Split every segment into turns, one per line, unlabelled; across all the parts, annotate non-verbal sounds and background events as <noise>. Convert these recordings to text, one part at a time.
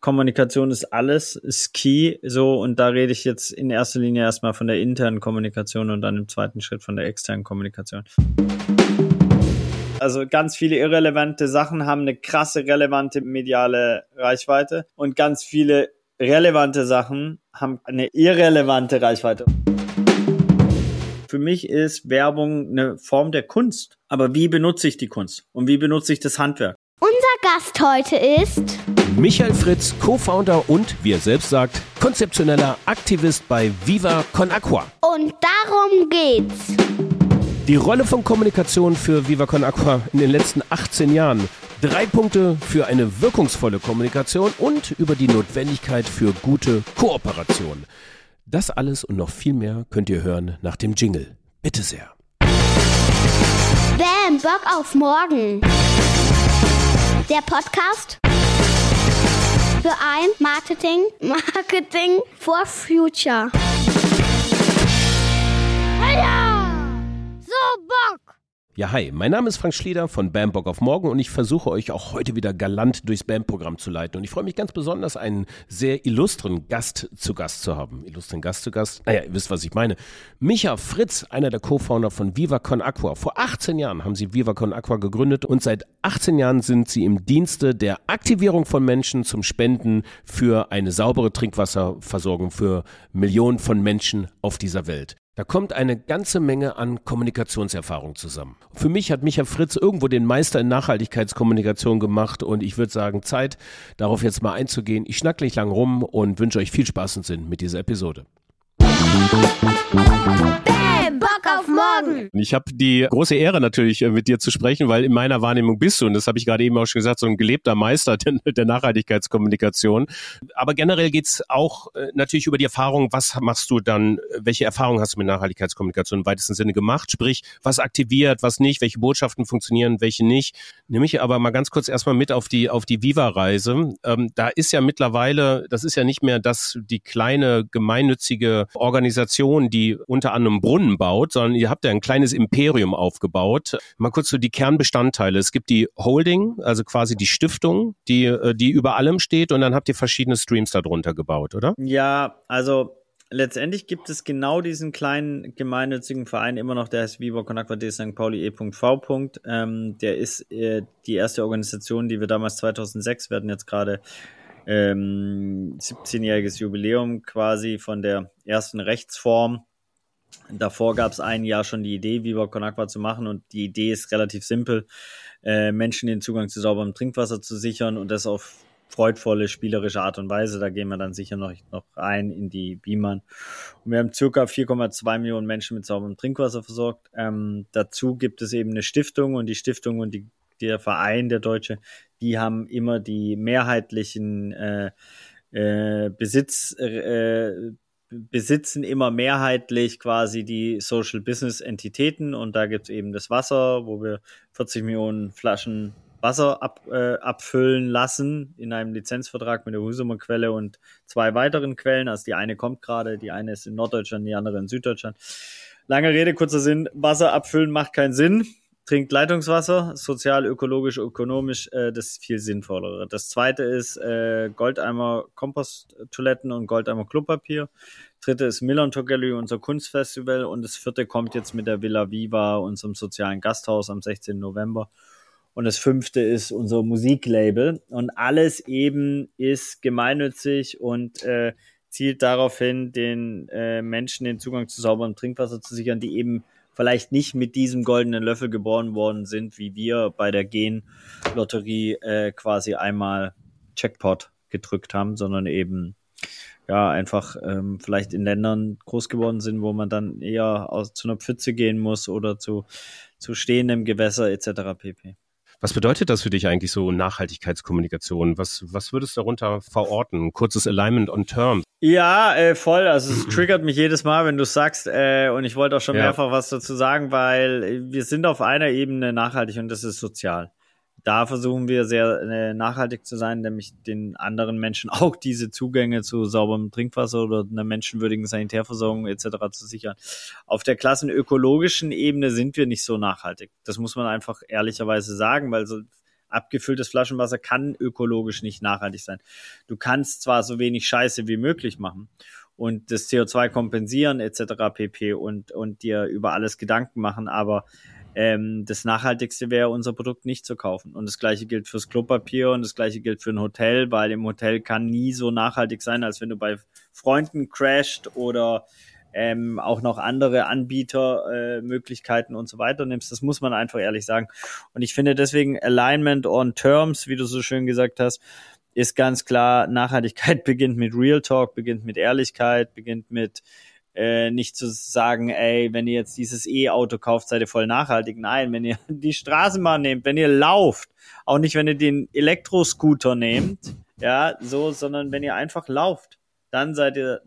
Kommunikation ist alles, ist key, so, und da rede ich jetzt in erster Linie erstmal von der internen Kommunikation und dann im zweiten Schritt von der externen Kommunikation. Also ganz viele irrelevante Sachen haben eine krasse relevante mediale Reichweite und ganz viele relevante Sachen haben eine irrelevante Reichweite. Für mich ist Werbung eine Form der Kunst. Aber wie benutze ich die Kunst? Und wie benutze ich das Handwerk?
Unser Gast heute ist
Michael Fritz, Co-Founder und, wie er selbst sagt, konzeptioneller Aktivist bei Viva Con Aqua.
Und darum geht's.
Die Rolle von Kommunikation für Viva Con Aqua in den letzten 18 Jahren. Drei Punkte für eine wirkungsvolle Kommunikation und über die Notwendigkeit für gute Kooperation. Das alles und noch viel mehr könnt ihr hören nach dem Jingle. Bitte sehr.
Bam, Bock auf morgen. Der Podcast für ein Marketing, Marketing for Future. Heya! So Bock!
Ja, hi, mein Name ist Frank Schlieder von Bam Bock auf Morgen und ich versuche euch auch heute wieder galant durchs BAM-Programm zu leiten. Und ich freue mich ganz besonders, einen sehr illustren Gast zu Gast zu haben. Illustren Gast zu Gast? Naja, ihr wisst, was ich meine. Micha Fritz, einer der Co-Founder von Viva Con Aqua. Vor 18 Jahren haben sie Viva Con Aqua gegründet und seit 18 Jahren sind sie im Dienste der Aktivierung von Menschen zum Spenden für eine saubere Trinkwasserversorgung für Millionen von Menschen auf dieser Welt. Da kommt eine ganze Menge an Kommunikationserfahrung zusammen. Für mich hat Micha Fritz irgendwo den Meister in Nachhaltigkeitskommunikation gemacht und ich würde sagen, Zeit, darauf jetzt mal einzugehen. Ich schnack nicht lang rum und wünsche euch viel Spaß und Sinn mit dieser Episode.
Bam, Morgen.
Ich habe die große Ehre natürlich äh, mit dir zu sprechen, weil in meiner Wahrnehmung bist du, und das habe ich gerade eben auch schon gesagt, so ein gelebter Meister <laughs> der, Nachhaltigkeitskommunikation. Aber generell geht's auch äh, natürlich über die Erfahrung, was machst du dann, welche Erfahrungen hast du mit Nachhaltigkeitskommunikation im weitesten Sinne gemacht? Sprich, was aktiviert, was nicht, welche Botschaften funktionieren, welche nicht. Nehme ich aber mal ganz kurz erstmal mit auf die, auf die Viva-Reise. Ähm, da ist ja mittlerweile, das ist ja nicht mehr das, die kleine gemeinnützige Organisation, die unter anderem Brunnen baut, sondern ihr habt ja ein kleines Imperium aufgebaut. Mal kurz so die Kernbestandteile. Es gibt die Holding, also quasi die Stiftung, die, äh, die über allem steht und dann habt ihr verschiedene Streams darunter gebaut, oder?
Ja, also letztendlich gibt es genau diesen kleinen gemeinnützigen Verein immer noch, der heißt Viva Con Aqua de St. Pauli e.v. Ähm, der ist äh, die erste Organisation, die wir damals 2006, wir hatten jetzt gerade ähm, 17-jähriges Jubiläum quasi von der ersten Rechtsform. Davor gab es ein Jahr schon die Idee, Viva Con Aqua zu machen und die Idee ist relativ simpel, äh, Menschen den Zugang zu sauberem Trinkwasser zu sichern und das auf freudvolle, spielerische Art und Weise. Da gehen wir dann sicher noch, noch ein in die Beamern. Und wir haben circa 4,2 Millionen Menschen mit sauberem Trinkwasser versorgt. Ähm, dazu gibt es eben eine Stiftung und die Stiftung und die, der Verein, der Deutsche, die haben immer die mehrheitlichen äh, äh, Besitz, äh, besitzen immer mehrheitlich quasi die Social Business Entitäten und da gibt's eben das Wasser, wo wir 40 Millionen Flaschen Wasser ab, äh, abfüllen lassen in einem Lizenzvertrag mit der Husumer Quelle und zwei weiteren Quellen. Also die eine kommt gerade, die eine ist in Norddeutschland, die andere in Süddeutschland. Lange Rede, kurzer Sinn, Wasser abfüllen macht keinen Sinn. Trinkt Leitungswasser, sozial, ökologisch, ökonomisch, äh, das ist viel sinnvoller. Das zweite ist äh, Goldeimer Komposttoiletten und Goldeimer Klopapier. Dritte ist Millern Gallery, unser Kunstfestival. Und das vierte kommt jetzt mit der Villa Viva, unserem sozialen Gasthaus am 16. November. Und das fünfte ist unser Musiklabel. Und alles eben ist gemeinnützig und äh, zielt darauf hin, den äh, Menschen den Zugang zu sauberem Trinkwasser zu sichern, die eben vielleicht nicht mit diesem goldenen Löffel geboren worden sind, wie wir bei der Gen-Lotterie äh, quasi einmal Checkpot gedrückt haben, sondern eben ja einfach ähm, vielleicht in Ländern groß geworden sind, wo man dann eher aus, zu einer Pfütze gehen muss oder zu, zu stehendem Gewässer etc. pp.
Was bedeutet das für dich eigentlich so Nachhaltigkeitskommunikation? Was, was würdest du darunter verorten? Kurzes Alignment on Terms.
Ja, äh, voll. Also es triggert mich jedes Mal, wenn du sagst, äh, und ich wollte auch schon ja. mehrfach was dazu sagen, weil wir sind auf einer Ebene nachhaltig und das ist sozial da versuchen wir sehr äh, nachhaltig zu sein, nämlich den anderen Menschen <laughs> auch diese Zugänge zu sauberem Trinkwasser oder einer menschenwürdigen Sanitärversorgung etc. zu sichern. Auf der klassenökologischen Ebene sind wir nicht so nachhaltig. Das muss man einfach ehrlicherweise sagen, weil so abgefülltes Flaschenwasser kann ökologisch nicht nachhaltig sein. Du kannst zwar so wenig Scheiße wie möglich machen und das CO2 kompensieren etc. pp. und, und dir über alles Gedanken machen, aber ähm, das Nachhaltigste wäre, unser Produkt nicht zu kaufen. Und das gleiche gilt fürs Klopapier und das gleiche gilt für ein Hotel, weil im Hotel kann nie so nachhaltig sein, als wenn du bei Freunden crasht oder ähm, auch noch andere Anbietermöglichkeiten äh, und so weiter nimmst. Das muss man einfach ehrlich sagen. Und ich finde deswegen Alignment on Terms, wie du so schön gesagt hast, ist ganz klar, Nachhaltigkeit <laughs> beginnt mit Real Talk, beginnt mit Ehrlichkeit, beginnt mit äh, nicht zu sagen, ey, wenn ihr jetzt dieses E-Auto kauft, seid ihr voll nachhaltig. Nein, wenn ihr <laughs> die Straßenbahn nehmt, wenn ihr lauft, auch nicht, wenn ihr den Elektroscooter nehmt, ja, so, sondern wenn ihr einfach lauft, dann seid ihr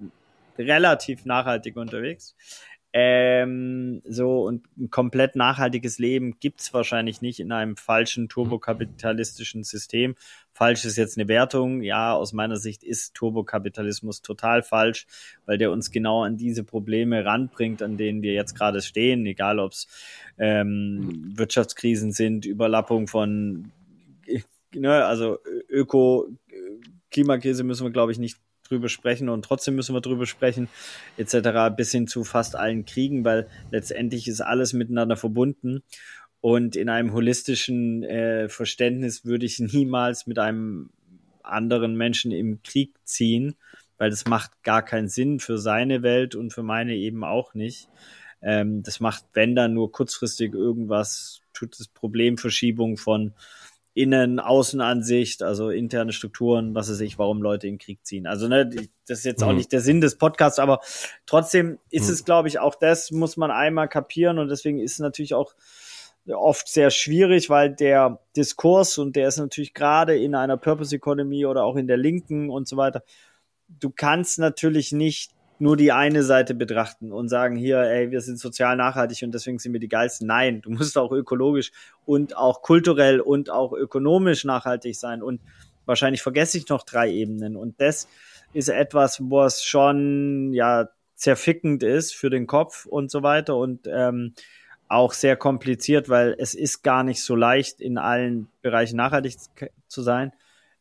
relativ nachhaltig unterwegs. Ähm, so und ein komplett nachhaltiges Leben gibt's wahrscheinlich nicht in einem falschen turbokapitalistischen System. Falsch ist jetzt eine Wertung. Ja, aus meiner Sicht ist Turbokapitalismus total falsch, weil der uns genau an diese Probleme ranbringt, an denen wir jetzt gerade stehen, egal ob's ähm, Wirtschaftskrisen sind, Überlappung von ne, also Öko, Klimakrise müssen wir, glaube ich, nicht drüber sprechen und trotzdem müssen wir drüber sprechen, etc., bis hin zu fast allen Kriegen, weil letztendlich ist alles miteinander verbunden. Und in einem holistischen äh, Verständnis würde ich <laughs> niemals mit einem anderen Menschen im Krieg ziehen, weil das macht gar keinen Sinn für seine Welt und für meine eben auch nicht. Ähm, das macht, wenn dann nur kurzfristig irgendwas, tut es Problemverschiebung von Innen-Außenansicht, also interne Strukturen, was weiß ich, warum Leute in den Krieg ziehen. Also ne, das ist jetzt mhm. auch nicht der Sinn des Podcasts, aber trotzdem ist mhm. es, glaube ich, auch das muss man einmal kapieren und deswegen ist es natürlich auch oft sehr schwierig, weil der Diskurs und der ist natürlich gerade in einer Purpose Economy oder auch in der Linken und so weiter. Du kannst natürlich nicht nur die eine Seite betrachten und sagen, hier, ey, wir sind sozial nachhaltig und deswegen sind wir die geilsten. Nein, du musst auch ökologisch und auch kulturell und auch ökonomisch nachhaltig sein. Und wahrscheinlich vergesse ich noch drei Ebenen. Und das ist etwas, wo es schon ja zerfickend ist für den Kopf und so weiter und ähm, auch sehr kompliziert, weil es ist gar nicht so leicht, in allen Bereichen nachhaltig zu sein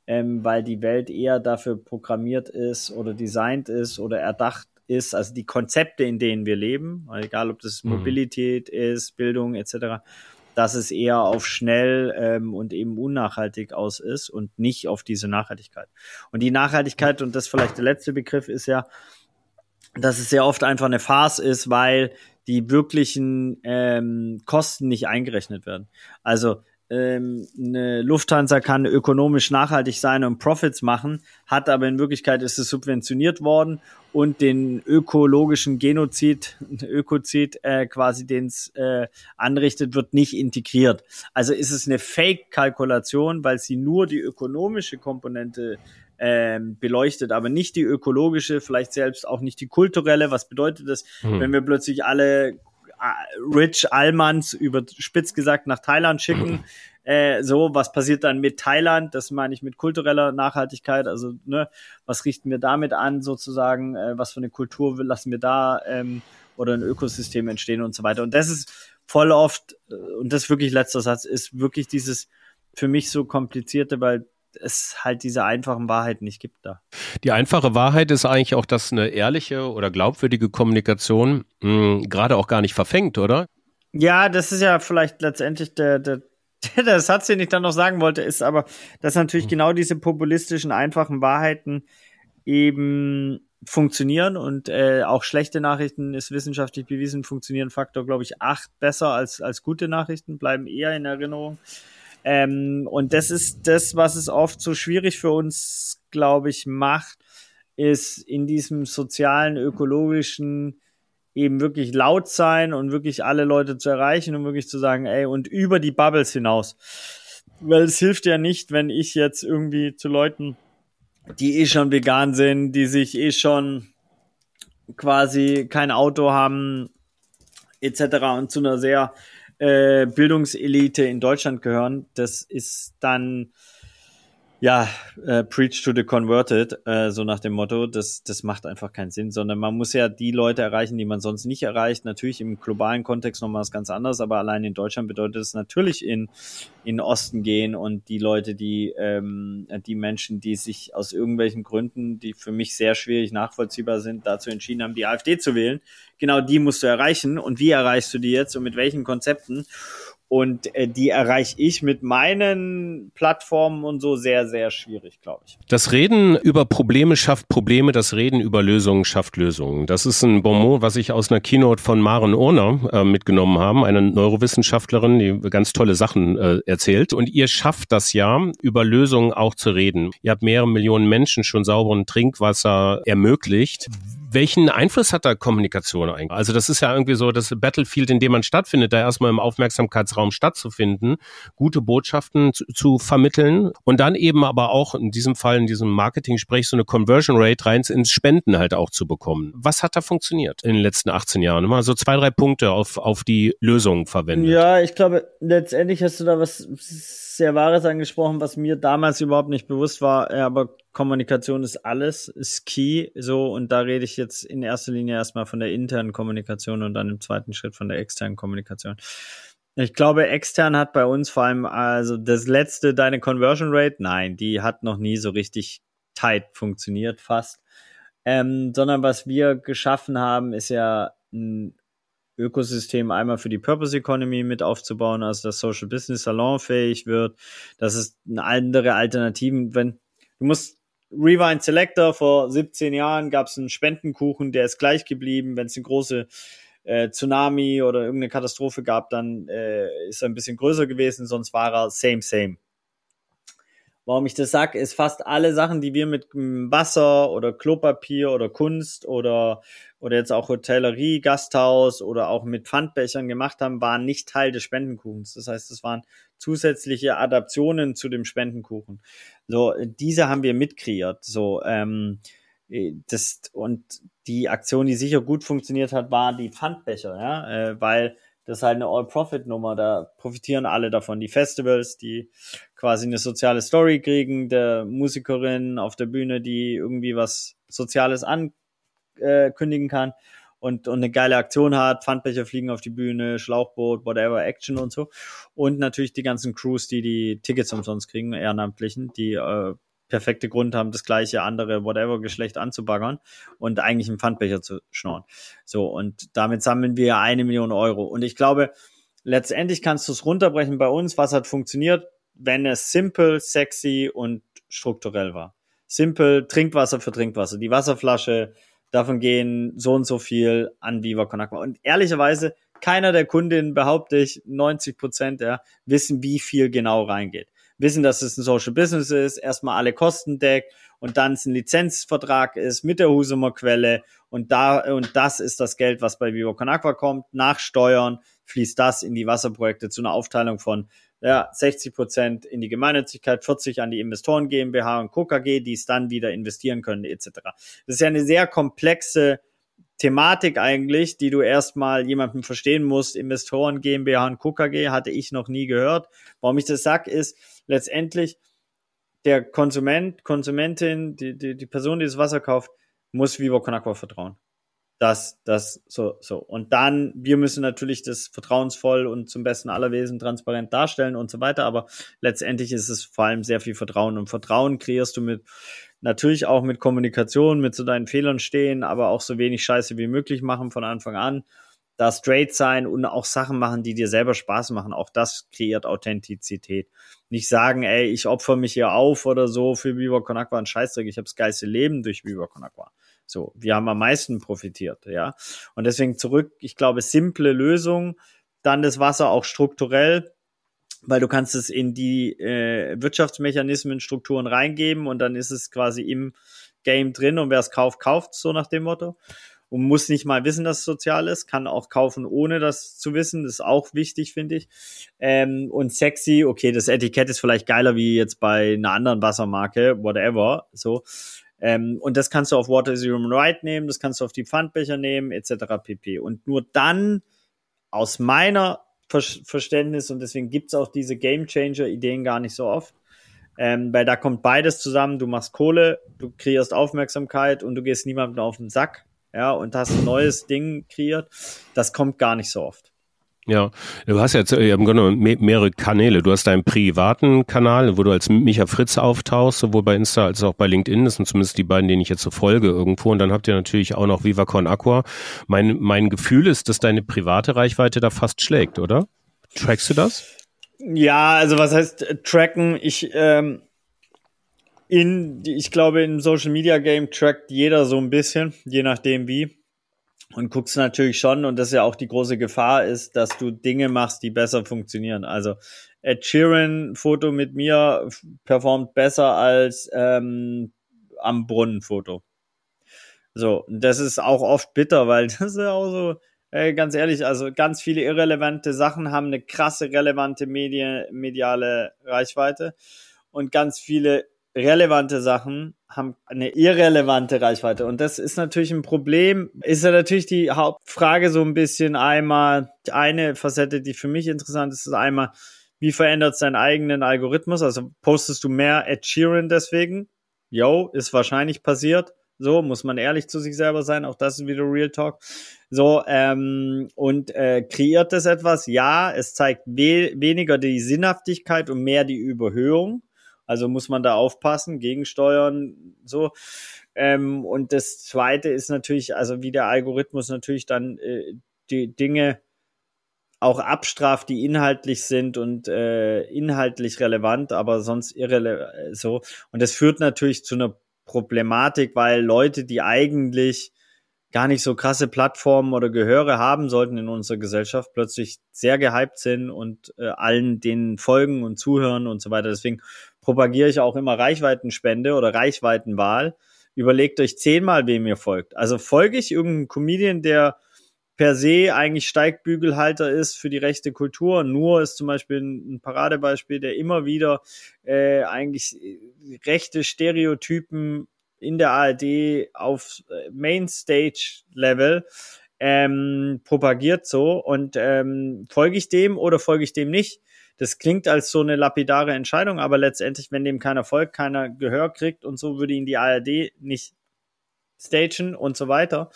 ähm, weil die Welt eher dafür programmiert ist oder designt ist oder erdacht ist, also die Konzepte, in denen wir leben, egal ob das mhm. Mobilität ist, Bildung etc., dass es eher auf schnell ähm, und eben unnachhaltig aus ist und nicht auf diese Nachhaltigkeit. Und die Nachhaltigkeit, und das vielleicht der letzte Begriff, ist ja, dass es sehr oft einfach eine Farce ist, weil die wirklichen ähm, Kosten nicht eingerechnet werden. Also ähm, eine Lufthansa kann ökonomisch nachhaltig sein und Profits machen, hat aber in Wirklichkeit ist es subventioniert worden und den ökologischen Genozid, <laughs> Ökozid äh, quasi, den es äh, anrichtet, wird nicht integriert. Also ist es eine Fake-Kalkulation, weil sie nur die ökonomische Komponente ähm, beleuchtet, aber nicht die ökologische, vielleicht selbst auch nicht die kulturelle. Was bedeutet das, hm. wenn wir plötzlich alle Rich Almans überspitzt gesagt nach Thailand schicken. <laughs> Äh, so, was passiert dann mit Thailand? Das meine ich mit kultureller Nachhaltigkeit. Also, ne, was richten wir damit an, sozusagen? Äh, was für eine Kultur lassen wir da ähm, oder ein Ökosystem entstehen und so weiter. Und das ist voll oft, äh, und das ist wirklich letzter Satz, ist wirklich dieses für mich so komplizierte, weil es halt diese einfachen Wahrheiten nicht gibt da.
Die einfache Wahrheit ist eigentlich auch, dass eine ehrliche oder glaubwürdige Kommunikation hm, gerade auch gar nicht verfängt, oder?
Ja, das ist ja vielleicht letztendlich der, der, <laughs> der Satz, den ich dann noch sagen wollte, ist aber, dass natürlich mhm. genau diese populistischen, einfachen Wahrheiten eben funktionieren und äh, auch schlechte Nachrichten ist wissenschaftlich bewiesen, funktionieren Faktor, glaube ich, acht besser als, als gute Nachrichten, bleiben eher in Erinnerung. Ähm, und das ist das, was es oft so schwierig für uns, glaube ich, macht, ist in diesem sozialen, ökologischen eben wirklich laut sein und wirklich alle Leute zu erreichen und wirklich zu sagen, ey, und über die Bubbles hinaus. Weil es hilft ja nicht, wenn ich jetzt irgendwie zu Leuten, die eh schon vegan sind, die sich eh schon quasi kein Auto haben, etc. und zu einer sehr äh, Bildungselite in Deutschland gehören, das ist dann ja, äh, preach to the converted, äh, so nach dem Motto, das, das macht einfach keinen Sinn, sondern man muss ja die Leute erreichen, die man sonst nicht erreicht. Natürlich im globalen Kontext nochmal was ganz anderes, aber allein in Deutschland bedeutet es natürlich in, in Osten gehen und die Leute, die, ähm, die Menschen, die sich aus irgendwelchen Gründen, die für mich sehr schwierig nachvollziehbar sind, dazu entschieden haben, die AfD zu wählen, genau die musst du erreichen. Und wie erreichst du die jetzt und mit welchen Konzepten? Und äh, die erreiche ich mit meinen Plattformen und so sehr, sehr schwierig, glaube ich.
Das Reden über Probleme schafft Probleme, das Reden über Lösungen schafft Lösungen. Das ist ein Bonmot, was ich aus einer Keynote von Maren Urner äh, mitgenommen habe, eine Neurowissenschaftlerin, die ganz tolle Sachen äh, erzählt. Und ihr schafft das ja, über Lösungen auch zu reden. Ihr habt mehrere Millionen Menschen schon sauberen Trinkwasser ermöglicht. Welchen Einfluss hat da Kommunikation eigentlich? Also das ist ja irgendwie so das Battlefield, in dem man stattfindet, da erstmal im Aufmerksamkeitsraum stattzufinden, gute Botschaften zu, zu vermitteln und dann eben aber auch in diesem Fall, in diesem Marketing-Sprech, so eine Conversion Rate rein ins Spenden halt auch zu bekommen. Was hat da funktioniert in den letzten 18 Jahren? Mal so zwei, drei Punkte auf, auf die Lösung verwendet.
Ja, ich glaube, letztendlich hast du da was sehr Wahres angesprochen, was mir damals überhaupt nicht bewusst war, aber Kommunikation ist alles, ist key, so, und da rede ich jetzt in erster Linie erstmal von der internen Kommunikation und dann im zweiten Schritt von der externen Kommunikation. Ich glaube, extern hat bei uns vor allem, also das letzte, deine Conversion Rate, nein, die hat noch nie so richtig tight funktioniert, fast. Ähm, sondern was wir geschaffen haben, ist ja ein Ökosystem einmal für die Purpose Economy mit aufzubauen, also dass Social Business salonfähig wird, dass es andere Alternativen, wenn du musst Rewind Selector vor 17 Jahren gab es einen Spendenkuchen, der ist gleich geblieben. Wenn es eine große äh, Tsunami oder irgendeine Katastrophe gab, dann äh, ist er ein bisschen größer gewesen, sonst war er same, same. Warum ich das sag, ist fast alle Sachen, die wir mit Wasser oder Klopapier oder Kunst oder oder jetzt auch Hotellerie, Gasthaus oder auch mit Pfandbechern gemacht haben, waren nicht Teil des Spendenkuchens. Das heißt, es waren zusätzliche Adaptionen zu dem Spendenkuchen. So, diese haben wir mitkreiert. So, ähm, das und die Aktion, die sicher gut funktioniert hat, war die Pfandbecher, ja, äh, weil das ist halt eine All-Profit-Nummer, da profitieren alle davon. Die Festivals, die quasi eine soziale Story kriegen, der Musikerin auf der Bühne, die irgendwie was Soziales an äh, kann und, und eine geile Aktion hat, Pfandbecher fliegen auf die Bühne, Schlauchboot, whatever, Action und so. Und natürlich die ganzen Crews, die die Tickets umsonst kriegen, Ehrenamtlichen, die äh, perfekte Grund haben, das gleiche andere, whatever Geschlecht anzubaggern und eigentlich einen Pfandbecher zu schnorren. So, und damit sammeln wir eine Million Euro. Und ich glaube, letztendlich kannst du es runterbrechen bei uns, was hat funktioniert, wenn es simple, sexy und strukturell war. Simple, Trinkwasser für Trinkwasser. Die Wasserflasche, davon gehen so und so viel an Viva Con Agua. Und ehrlicherweise, keiner der Kundinnen, behaupte ich, 90 Prozent, ja, wissen, wie viel genau reingeht. Wissen, dass es ein Social Business ist, erstmal alle Kosten deckt und dann es ein Lizenzvertrag ist mit der Husumer Quelle und da, und das ist das Geld, was bei Viva Con Agua kommt. Nach Steuern fließt das in die Wasserprojekte zu einer Aufteilung von ja, 60 Prozent in die Gemeinnützigkeit, 40 an die Investoren GmbH und KKG, die es dann wieder investieren können, etc. Das ist ja eine sehr komplexe Thematik eigentlich, die du erstmal jemandem verstehen musst. Investoren GmbH und KKG hatte ich noch nie gehört. Warum ich das sag, ist letztendlich der Konsument, Konsumentin, die, die, die Person, die das Wasser kauft, muss Vivo Con vertrauen das, das, so, so. Und dann, wir müssen natürlich das vertrauensvoll und zum besten aller Wesen transparent darstellen und so weiter, aber letztendlich ist es vor allem sehr viel Vertrauen und Vertrauen kreierst du mit, natürlich auch mit Kommunikation, mit so deinen Fehlern stehen, aber auch so wenig Scheiße wie möglich machen von Anfang an, da straight sein und auch Sachen machen, die dir selber Spaß machen, auch das kreiert Authentizität. Nicht sagen, ey, ich opfer mich hier auf oder so für Viva Con Agua ein Scheißdreck, ich habe das geilste Leben durch Viva Con Agua so, wir haben am meisten profitiert, ja. Und deswegen zurück, ich glaube, simple Lösung, dann das Wasser auch strukturell, weil du kannst es in die äh, Wirtschaftsmechanismen, Strukturen reingeben und dann ist es quasi im Game drin und wer es kauft, kauft, so nach dem Motto. Und muss nicht mal wissen, dass es sozial ist, kann auch kaufen, ohne das zu wissen. Das ist auch wichtig, finde ich. Ähm, und sexy, okay, das Etikett ist vielleicht geiler wie jetzt bei einer anderen Wassermarke, whatever. So. Ähm, und das kannst du auf Water is Human Right nehmen, das kannst du auf die Pfandbecher nehmen, etc. pp. Und nur dann, aus meiner Verständnis, und deswegen gibt's auch diese Game Changer-Ideen gar nicht so oft, Ähm, weil da kommt beides zusammen. Du machst Kohle, du kreierst Aufmerksamkeit und du gehst niemandem auf den Sack. Ja, und hast ein neues Ding kreiert. Das kommt gar nicht so oft.
Ja, du hast jetzt äh, im Grunde mehrere Kanäle. Du hast deinen privaten Kanal, wo du als Micha Fritz auftauchst, sowohl bei Insta als auch bei LinkedIn. Das sind zumindest die beiden, denen ich jetzt so folge irgendwo. Und dann habt ihr natürlich auch noch Viva Con Aqua. Mein, mein Gefühl ist, dass deine private Reichweite da fast schlägt, oder? Trackst du das?
Ja, also was heißt äh, tracken? Ich, ähm, in, ich glaube, im Social Media Game trackt jeder so ein bisschen, je nachdem wie und guckst natürlich schon, und das ist ja auch die große Gefahr, ist, dass du Dinge machst, die besser funktionieren. Also Ed Sheeran Foto mit mir performt besser als ähm, am Brunnen Foto. So, das ist auch oft bitter, weil <laughs> das ist ja auch so, äh, ganz ehrlich, also ganz viele irrelevante Sachen haben eine krasse relevante Medi mediale Reichweite und ganz viele relevante Sachen haben eine irrelevante Reichweite. Und das ist natürlich ein Problem. Ist ja natürlich die Hauptfrage so ein bisschen einmal, eine Facette, die für mich interessant ist, ist einmal, wie verändert es deinen eigenen Algorithmus? Also postest du mehr Ed Sheeran deswegen? Yo, ist wahrscheinlich passiert. So, muss man ehrlich zu sich selber sein. Auch das ist wieder Real Talk. So, ähm, und äh, kreiert das etwas? Ja, es zeigt we weniger die Sinnhaftigkeit und mehr die Überhöhung. Also muss man da aufpassen, gegensteuern, so. Ähm, und das zweite ist natürlich, also wie der Algorithmus natürlich dann äh, die Dinge auch abstraft, die inhaltlich sind und äh, inhaltlich relevant, aber sonst irrelevant äh, so. Und das führt natürlich zu einer Problematik, weil Leute, die eigentlich gar nicht so krasse Plattformen oder Gehöre haben sollten in unserer Gesellschaft, plötzlich sehr gehypt sind und äh, allen denen folgen und zuhören und so weiter. Deswegen propagiere ich auch immer Reichweitenspende oder Reichweitenwahl. Überlegt euch zehnmal, wem ihr folgt. Also folge ich irgendeinem Comedian, der per se eigentlich Steigbügelhalter ist für die rechte Kultur. Nur ist zum Beispiel ein Paradebeispiel, der immer wieder äh, eigentlich rechte Stereotypen in der ARD auf äh, Mainstage-Level ähm, propagiert so und ähm, folge ich dem oder folge ich dem nicht? Das klingt als so eine lapidare Entscheidung, aber letztendlich, wenn dem keiner folgt, keiner Gehör kriegt und so würde ihn die ARD nicht stagen und so weiter.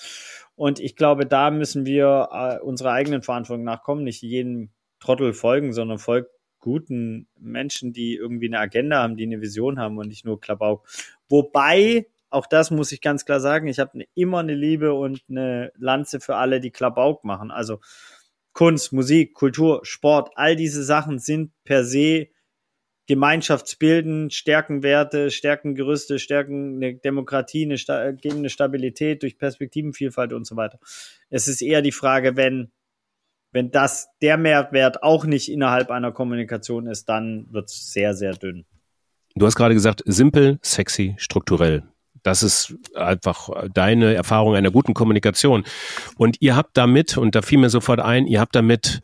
Und ich glaube, da müssen wir äh, unserer eigenen Verantwortung nachkommen, nicht jedem Trottel folgen, sondern folgt guten Menschen, die irgendwie eine Agenda haben, die eine Vision haben und nicht nur Klabauk. Wobei auch das muss ich ganz klar sagen, ich habe immer eine Liebe und eine Lanze für alle, die Klabauk machen. Also Kunst, Musik, Kultur, Sport, all diese Sachen sind per se Gemeinschaftsbilden, stärken Werte, stärken Gerüste, stärken eine Demokratie, eine, geben eine Stabilität durch Perspektivenvielfalt und so weiter. Es ist eher die Frage, wenn, wenn das der Mehrwert auch nicht innerhalb einer Kommunikation ist, dann wird es sehr, sehr dünn.
Du hast gerade gesagt, simpel, sexy, strukturell. Das ist einfach deine Erfahrung einer guten Kommunikation. Und ihr habt damit, und da fiel mir sofort ein, ihr habt damit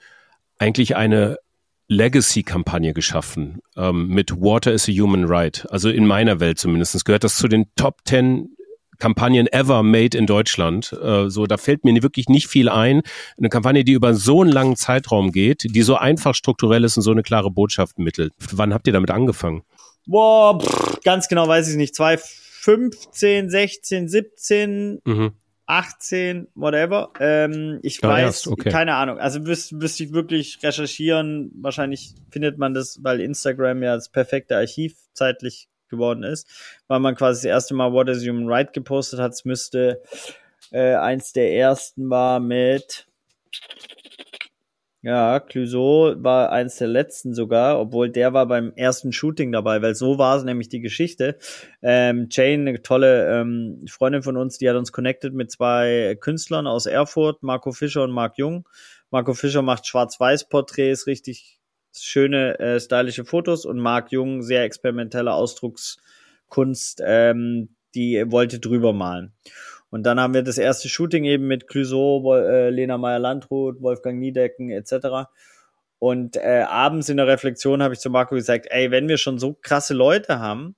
eigentlich eine Legacy-Kampagne geschaffen ähm, mit Water is a Human Right. Also in meiner Welt zumindest gehört das zu den Top 10 Kampagnen ever made in Deutschland. Äh, so, da fällt mir wirklich nicht viel ein. Eine Kampagne, die über so einen langen Zeitraum geht, die so einfach strukturell ist und so eine klare Botschaft mittelt. Wann habt ihr damit angefangen?
Boah, pff, ganz genau weiß ich nicht. Zwei 15, 16, 17, mhm. 18, whatever. Ähm, ich ja, weiß, okay. keine Ahnung. Also müsste müsst ich wirklich recherchieren. Wahrscheinlich findet man das, weil Instagram ja das perfekte Archiv zeitlich geworden ist, weil man quasi das erste Mal What is Human Right gepostet hat. Es müsste äh, eins der ersten war mit ja, Clouseau war eins der letzten sogar, obwohl der war beim ersten Shooting dabei, weil so war es nämlich die Geschichte. Ähm, Jane, eine tolle ähm, Freundin von uns, die hat uns connected mit zwei Künstlern aus Erfurt, Marco Fischer und Marc Jung. Marco Fischer macht Schwarz-Weiß-Porträts, richtig schöne, äh, stylische Fotos und Marc Jung sehr experimentelle Ausdruckskunst, ähm, die wollte drüber malen. Und dann haben wir das erste Shooting eben mit Clouseau, äh, Lena Meyer-Landrut, Wolfgang Niedecken etc. Und äh, abends in der Reflexion habe ich zu Marco gesagt, ey, wenn wir schon so krasse Leute haben,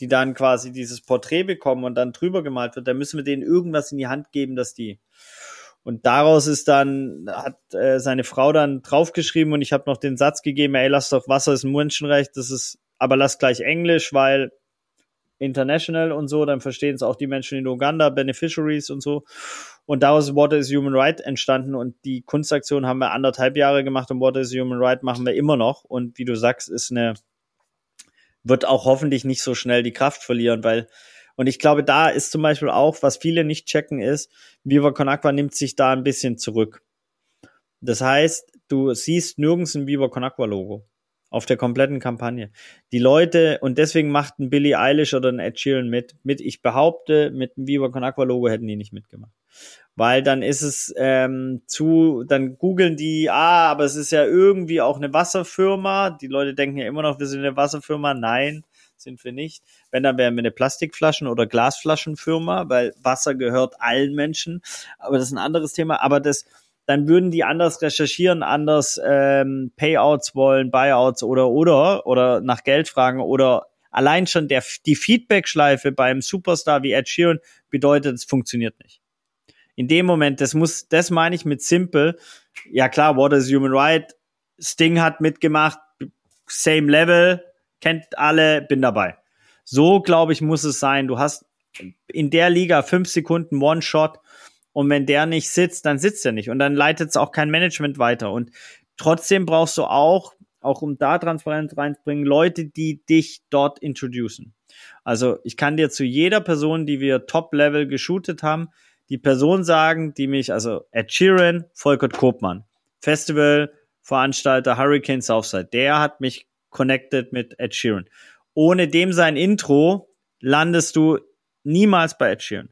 die dann quasi dieses Porträt bekommen und dann drüber gemalt wird, dann müssen wir denen irgendwas in die Hand geben, dass die. Und daraus ist dann, hat äh, seine Frau dann draufgeschrieben und ich habe noch den Satz gegeben, ey, lass doch Wasser ist ein Menschenrecht, das ist aber lass gleich Englisch, weil international und so, dann verstehen es auch die Menschen in Uganda, Beneficiaries und so. Und daraus ist What is Human Right entstanden und die Kunstaktion haben wir anderthalb Jahre gemacht und What is Human Right machen wir immer noch. Und wie du sagst, ist eine, wird auch hoffentlich nicht so schnell die Kraft verlieren, weil, und ich glaube, da ist zum Beispiel auch, was viele nicht checken, ist, Viva Con Aqua nimmt sich da ein bisschen zurück. Das heißt, du siehst nirgends ein Viva Con Aqua Logo auf der kompletten Kampagne. Die Leute, und deswegen macht ein Billie Eilish oder ein Ed Sheeran mit, mit, ich behaupte, mit dem Viva Con Aqua Logo hätten die nicht mitgemacht. Weil dann ist es ähm, zu, dann googeln die, ah, aber es ist ja irgendwie auch eine Wasserfirma. Die Leute denken ja immer noch, wir sind eine Wasserfirma. Nein, sind wir nicht. Wenn, dann wären wir eine Plastikflaschen- oder Glasflaschenfirma, weil Wasser gehört allen Menschen. Aber das ist ein anderes Thema. Aber das, dann würden die anders recherchieren, anders ähm, Payouts wollen, Buyouts oder oder oder nach Geld fragen oder allein schon der die Feedback-Schleife beim Superstar wie Ed Sheeran bedeutet, es funktioniert nicht. In dem Moment, das muss, das meine ich mit simple. Ja klar, What is Human Right? Sting hat mitgemacht, same level, kennt alle, bin dabei. So glaube ich muss es sein. Du hast in der Liga fünf Sekunden One Shot und wenn der nicht sitzt, dann sitzt er nicht. Und dann leitet es auch kein Management weiter. Und trotzdem brauchst du auch, auch um da Transparenz reinzubringen, Leute, die dich dort introducen. Also ich kann dir zu jeder Person, die wir Top-Level geshootet haben, die Person sagen, die mich, also Ed Sheeran, Volkert Kopmann, Festival, Veranstalter Hurricane Southside, der hat mich connected mit Ed Sheeran. Ohne dem sein Intro landest du niemals bei Ed Sheeran.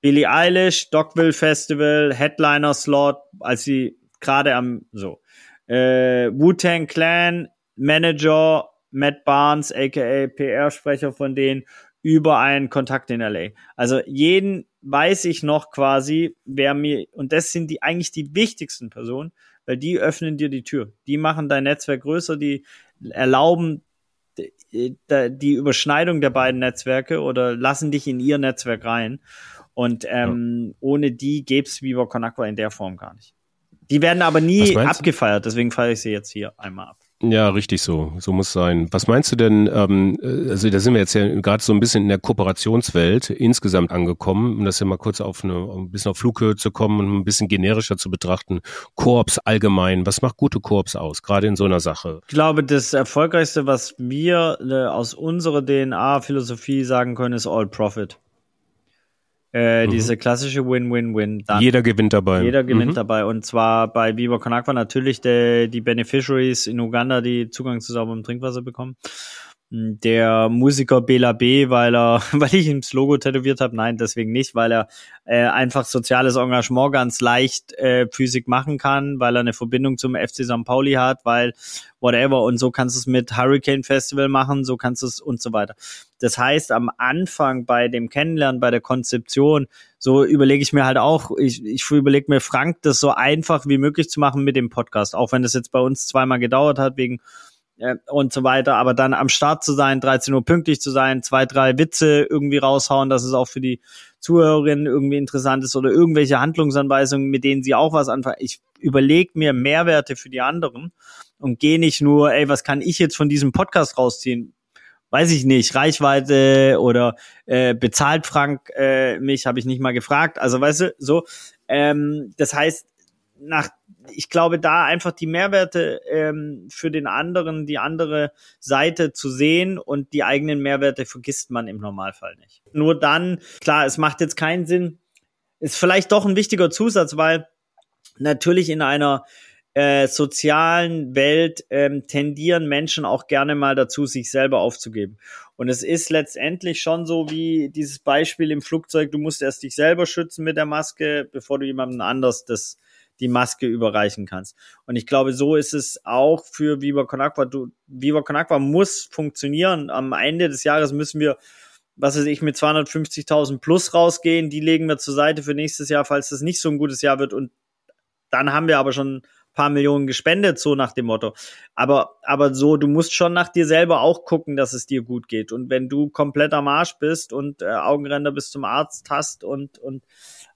Billie Eilish, Dogville Festival, Headliner Slot, als sie gerade am so äh, Wu-Tang Clan Manager Matt Barnes, aka PR-Sprecher von denen, über einen Kontakt in LA. Also jeden weiß ich noch quasi, wer mir, und das sind die eigentlich die wichtigsten Personen, weil die öffnen dir die Tür. Die machen dein Netzwerk größer, die erlauben die, die Überschneidung der beiden Netzwerke oder lassen dich in ihr Netzwerk rein. Und ähm, ja. ohne die gäbe es Viva Con Aqua in der Form gar nicht. Die werden aber nie abgefeiert, deswegen feiere ich sie jetzt hier einmal ab.
Ja, richtig so. So muss sein. Was meinst du denn, ähm, also da sind wir jetzt ja gerade so ein bisschen in der Kooperationswelt insgesamt angekommen, um das ja mal kurz auf eine, um ein bisschen auf Flughöhe zu kommen und ein bisschen generischer zu betrachten. Koops allgemein, was macht gute Koops aus, gerade in so einer Sache?
Ich glaube, das Erfolgreichste, was wir äh, aus unserer DNA-Philosophie sagen können, ist All Profit. Äh, mhm. Diese klassische Win-Win-Win.
Jeder gewinnt dabei.
Jeder gewinnt mhm. dabei. Und zwar bei Viva Con Aqua natürlich der, die Beneficiaries in Uganda, die Zugang zu sauberem Trinkwasser bekommen der Musiker Bela B, weil er, <laughs> weil ich ihm das Logo tätowiert habe, nein, deswegen nicht, weil er äh, einfach soziales Engagement ganz leicht äh, Physik machen kann, weil er eine Verbindung zum FC St. Pauli hat, weil whatever und so kannst du es mit Hurricane Festival machen, so kannst du es und so weiter. Das heißt, am Anfang bei dem Kennenlernen, bei der Konzeption, so überlege ich mir halt auch, ich, ich überlege mir Frank, das so einfach wie möglich zu machen mit dem Podcast, auch wenn das jetzt bei uns zweimal gedauert hat wegen äh, und so weiter, aber dann am Start zu sein, 13 Uhr pünktlich zu sein, zwei, drei Witze irgendwie raushauen, dass es auch für die Zuhörerinnen irgendwie interessant ist oder irgendwelche Handlungsanweisungen, mit denen sie auch was anfangen. Ich überlege mir Mehrwerte für die anderen und gehe nicht nur, ey, was kann ich jetzt von diesem Podcast rausziehen? Weiß ich nicht, Reichweite oder äh, bezahlt Frank äh, mich, habe ich nicht mal gefragt. Also weißt du, so. Ähm, das heißt, nach ich glaube, da einfach die Mehrwerte ähm, für den anderen, die andere Seite zu sehen und die eigenen Mehrwerte vergisst man im Normalfall nicht. Nur dann, klar, es macht jetzt keinen Sinn, ist vielleicht doch ein wichtiger Zusatz, weil natürlich in einer äh, sozialen Welt ähm, tendieren Menschen auch gerne mal dazu, sich selber aufzugeben. Und es ist letztendlich schon so wie dieses Beispiel im Flugzeug, du musst erst dich selber schützen mit der Maske, bevor du jemandem anders das die Maske überreichen kannst. Und ich glaube, so ist es auch für Viva Con Aqua. Du, Viva Con Aqua muss funktionieren. Am Ende des Jahres müssen wir, was weiß ich, mit 250.000 plus rausgehen. Die legen wir zur Seite für nächstes Jahr, falls das nicht so ein gutes Jahr wird. Und dann haben wir aber schon paar Millionen gespendet, so nach dem Motto. Aber, aber so, du musst schon nach dir selber auch gucken, dass es dir gut geht. Und wenn du komplett am Arsch bist und äh, Augenränder bis zum Arzt hast und, und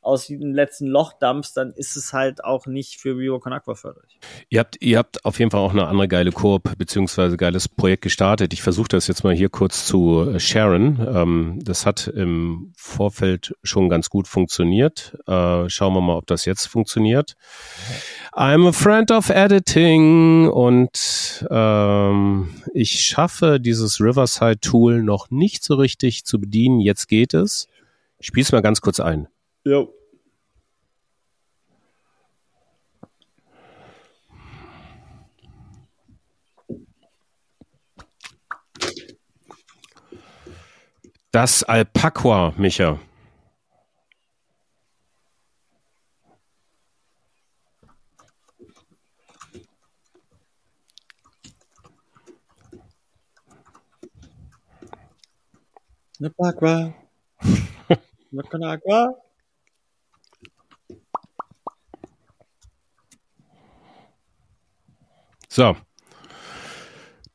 aus dem letzten Loch dampfst, dann ist es halt auch nicht für Vivo Con Aqua förderlich.
Ihr habt, ihr habt auf jeden Fall auch eine andere geile Koop beziehungsweise geiles Projekt gestartet. Ich versuche das jetzt mal hier kurz zu äh, sharen. Ähm, das hat im Vorfeld schon ganz gut funktioniert. Äh, schauen wir mal, ob das jetzt funktioniert. I'm a friend of editing und ähm, ich schaffe dieses Riverside-Tool noch nicht so richtig zu bedienen. Jetzt geht es. Ich spiele es mal ganz kurz ein.
Jo.
Das Alpaqua, Micha.
Alpaqua. <laughs> Alpaqua.
So.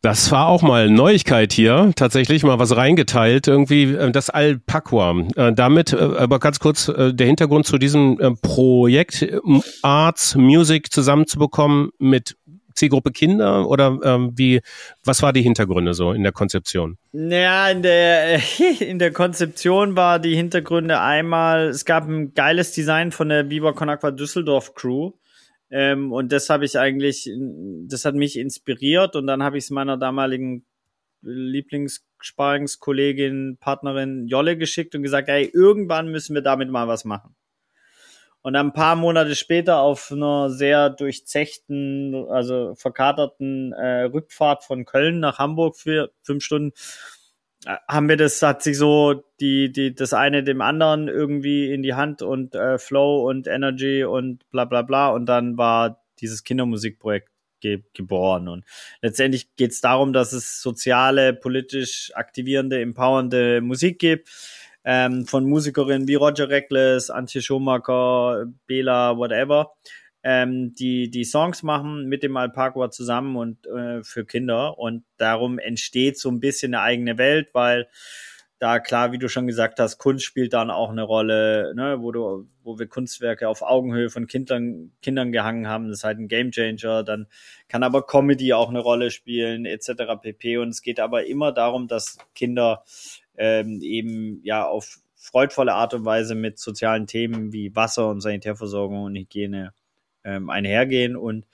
Das war auch mal Neuigkeit hier, tatsächlich mal was reingeteilt, irgendwie äh, das Alpaqua. Äh, damit, äh, aber ganz kurz, der Hintergrund zu diesem Projekt, äh, Arts Music zusammenzubekommen mit Zielgruppe Kinder oder ähm, wie, was war die Hintergründe so in der Konzeption?
Naja, in der, <laughs> in der Konzeption war die Hintergründe einmal, es gab ein geiles Design von der Viva Con Aqua Düsseldorf Crew ähm, und das habe ich eigentlich, das hat mich inspiriert und dann habe ich es meiner damaligen Lieblingssparringskollegin, Partnerin Jolle geschickt und gesagt, ey, irgendwann müssen wir damit mal was machen. Und ein paar Monate später auf einer sehr durchzechten, also verkaterten äh, Rückfahrt von Köln nach Hamburg für fünf Stunden haben wir das, hat sich so die, die, das eine dem anderen irgendwie in die Hand und äh, Flow und Energy und bla bla bla. Und dann war dieses Kindermusikprojekt ge geboren. Und letztendlich geht es darum, dass es soziale, politisch aktivierende, empowernde Musik gibt. Ähm, von Musikerinnen wie Roger Reckless, Antje Schumacher, Bela, whatever ähm, die die Songs machen mit dem Alpaqua zusammen und äh, für Kinder und darum entsteht so ein bisschen eine eigene Welt, weil da klar, wie du schon gesagt hast, Kunst spielt dann auch eine Rolle, ne, wo du, wo wir Kunstwerke auf Augenhöhe von Kindern, Kindern gehangen haben, das ist halt ein Gamechanger. Dann kann aber Comedy auch eine Rolle spielen, etc. pp. Und es geht aber immer darum, dass Kinder ähm, eben ja auf freudvolle Art und Weise mit sozialen Themen wie Wasser und Sanitärversorgung und Hygiene ähm, einhergehen. Und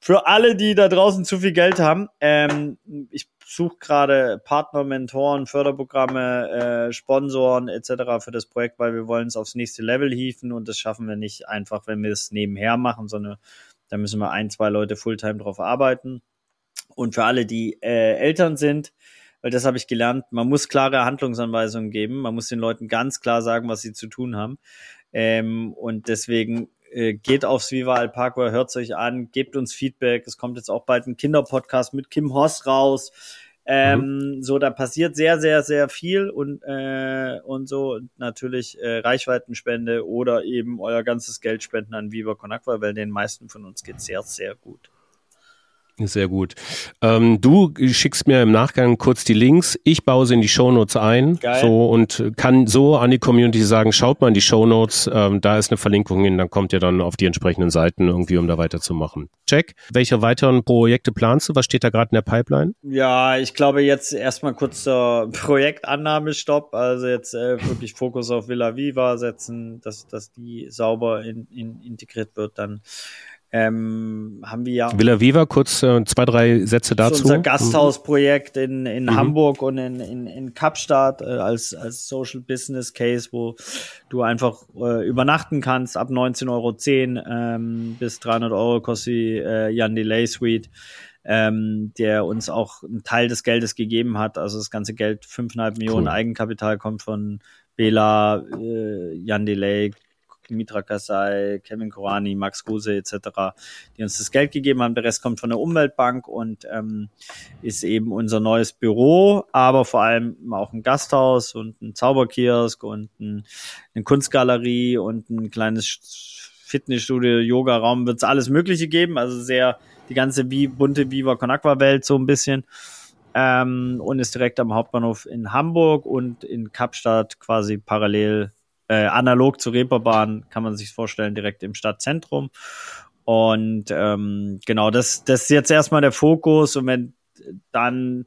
für alle, die da draußen zu viel Geld haben, ähm, ich suche gerade Partner, Mentoren, Förderprogramme, äh, Sponsoren etc. für das Projekt, weil wir wollen es aufs nächste Level hieven und das schaffen wir nicht einfach, wenn wir es nebenher machen, sondern da müssen wir ein, zwei Leute Fulltime drauf arbeiten. Und für alle, die äh, Eltern sind, weil das habe ich gelernt, man muss klare Handlungsanweisungen geben, man muss den Leuten ganz klar sagen, was sie zu tun haben. Ähm, und deswegen äh, geht aufs Viva Alpaqua, hört es euch an, gebt uns Feedback. Es kommt jetzt auch bald ein Kinderpodcast mit Kim Hoss raus. Ähm, mhm. So, da passiert sehr, sehr, sehr viel und, äh, und so natürlich äh, Reichweitenspende oder eben euer ganzes Geld spenden an Viva Con Aqua, weil den meisten von uns geht sehr, sehr gut.
Sehr gut. Ähm, du schickst mir im Nachgang kurz die Links. Ich baue sie in die Shownotes ein. Geil. So und kann so an die Community sagen, schaut mal in die Shownotes, ähm, da ist eine Verlinkung hin, dann kommt ihr dann auf die entsprechenden Seiten irgendwie, um da weiterzumachen. Check. Welche weiteren Projekte planst du? Was steht da gerade in der Pipeline?
Ja, ich glaube jetzt erstmal kurz zur Projektannahmestopp. Also jetzt äh, wirklich Fokus auf Villa Viva setzen, dass, dass die sauber in, in integriert wird. Dann ähm, haben wir ja.
Villa Viva, kurz äh, zwei, drei Sätze dazu.
unser Gasthausprojekt in, in mhm. Hamburg und in, in, in Kapstadt äh, als, als Social Business Case, wo du einfach äh, übernachten kannst ab 19,10 Euro ähm, bis 300 Euro kostet die äh, Jan Delay Suite. Ähm, der uns auch einen Teil des Geldes gegeben hat. Also das ganze Geld, 5,5 Millionen cool. Eigenkapital kommt von Bela, äh, Jan Delay, Mitra Kasai, Kevin Korani, Max Kruse etc., die uns das Geld gegeben haben. Der Rest kommt von der Umweltbank und ähm, ist eben unser neues Büro, aber vor allem auch ein Gasthaus und ein Zauberkiosk und ein, eine Kunstgalerie und ein kleines Fitnessstudio, Yoga-Raum, wird es alles Mögliche geben. Also sehr die ganze wie, bunte Viva Con Aqua Welt so ein bisschen. Ähm, und ist direkt am Hauptbahnhof in Hamburg und in Kapstadt quasi parallel, äh, analog zur Reeperbahn, kann man sich vorstellen, direkt im Stadtzentrum. Und ähm, genau, das, das ist jetzt erstmal der Fokus. Und wenn dann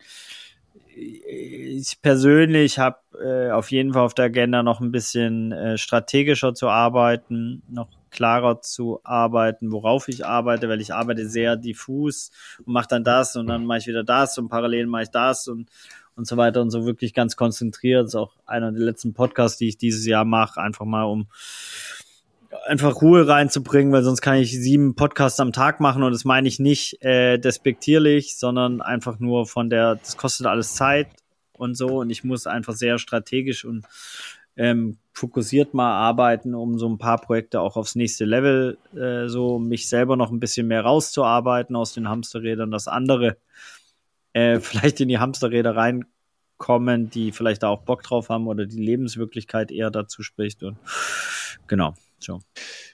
ich persönlich habe äh, auf jeden Fall auf der Agenda noch ein bisschen äh, strategischer zu arbeiten, noch klarer zu arbeiten, worauf ich arbeite, weil ich arbeite sehr diffus und mache dann das und dann mache ich wieder das und parallel mache ich das und und so weiter und so wirklich ganz konzentriert. Das ist auch einer der letzten Podcasts, die ich dieses Jahr mache, einfach mal um einfach Ruhe reinzubringen, weil sonst kann ich sieben Podcasts am Tag machen und das meine ich nicht äh, despektierlich, sondern einfach nur von der, das kostet alles Zeit und so und ich muss einfach sehr strategisch und ähm, fokussiert mal arbeiten, um so ein paar Projekte auch aufs nächste Level, äh, so mich selber noch ein bisschen mehr rauszuarbeiten aus den Hamsterrädern, dass andere äh, <laughs> vielleicht in die Hamsterräder reinkommen, die vielleicht da auch Bock drauf haben oder die Lebenswirklichkeit eher dazu spricht und genau. So.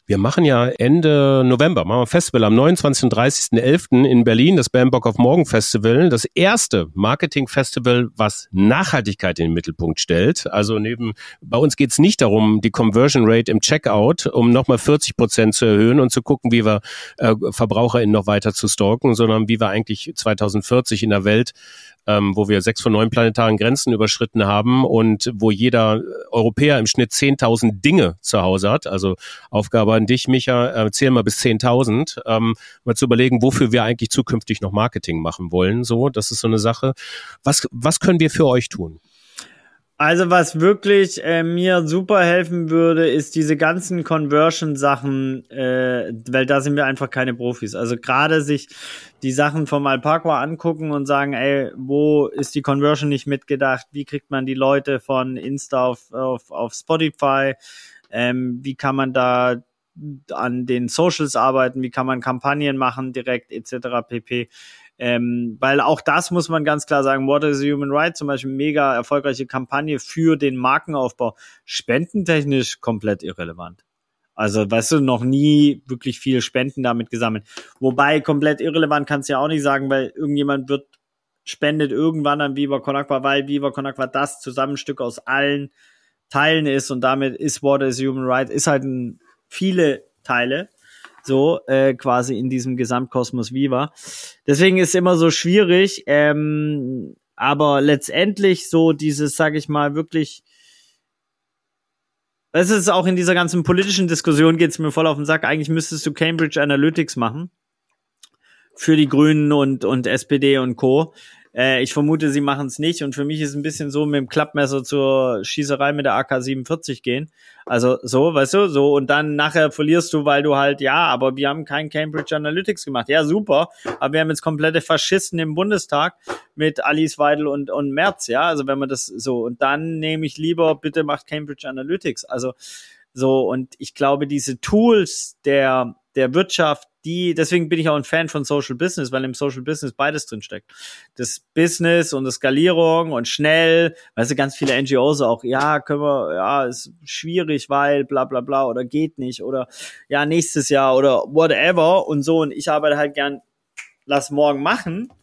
Wir machen ja Ende November, machen wir Festival am 29. und 30.11. in Berlin, das Bambock of Morgen Festival. Das erste Marketing-Festival, was Nachhaltigkeit in den Mittelpunkt stellt. Also neben, bei uns geht es nicht darum, die Conversion Rate im Checkout um nochmal 40 Prozent zu erhöhen und zu gucken, wie wir äh, VerbraucherInnen noch weiter zu stalken, sondern wie wir eigentlich 2040 in der Welt ähm, wo wir sechs von neun planetaren Grenzen überschritten haben und wo jeder Europäer im Schnitt 10.000 Dinge zu Hause hat. Also Aufgabe an dich, Micha, äh, zähl mal bis 10.000, ähm, mal zu überlegen, wofür wir eigentlich zukünftig noch Marketing machen wollen. So, das ist so eine Sache. Was, was können wir für euch tun?
Also was wirklich äh, mir super helfen würde, ist diese ganzen Conversion-Sachen, äh, weil da sind wir einfach keine Profis. Also gerade sich die Sachen vom Alpaca angucken und sagen, ey, wo ist die Conversion nicht mitgedacht? Wie kriegt man die Leute von Insta auf, auf, auf Spotify? Ähm, wie kann man da an den Socials arbeiten? Wie kann man Kampagnen machen direkt etc. pp. Ähm, weil auch das muss man ganz klar sagen, What is a Human Right, zum Beispiel mega erfolgreiche Kampagne für den Markenaufbau, spendentechnisch komplett irrelevant. Also, weißt du, noch nie wirklich viel Spenden damit gesammelt. Wobei, komplett irrelevant kannst du ja auch nicht sagen, weil irgendjemand wird, spendet irgendwann an Viva Con Agua, weil Viva Con Agua das Zusammenstück aus allen Teilen ist und damit ist What is Human Right, ist halt ein, viele Teile so äh, quasi in diesem Gesamtkosmos Viva. Deswegen ist immer so schwierig, ähm, aber letztendlich so dieses, sag ich mal, wirklich es ist auch in dieser ganzen politischen Diskussion geht's mir voll auf den Sack. Eigentlich müsstest du Cambridge Analytics machen für die Grünen und, und SPD und Co. Äh, ich vermute, sie machen es nicht. Und für mich ist ein bisschen so mit dem Klappmesser zur Schießerei mit der AK-47 gehen. Also so, weißt du, so. Und dann nachher verlierst du, weil du halt, ja, aber wir haben kein Cambridge Analytics gemacht. Ja, super. Aber wir haben jetzt komplette Faschisten im Bundestag mit Alice Weidel und, und Merz, ja. Also wenn man das so. Und dann nehme ich lieber, bitte macht Cambridge Analytics. Also so. Und ich glaube, diese Tools der, der Wirtschaft, die, deswegen bin ich auch ein Fan von Social Business, weil im Social Business beides drin steckt. Das Business und das Skalierung und schnell, weißt du, ganz viele NGOs auch, ja, können wir, ja, ist schwierig, weil bla bla bla oder geht nicht oder ja, nächstes Jahr oder whatever und so. Und ich arbeite halt gern, lass morgen machen,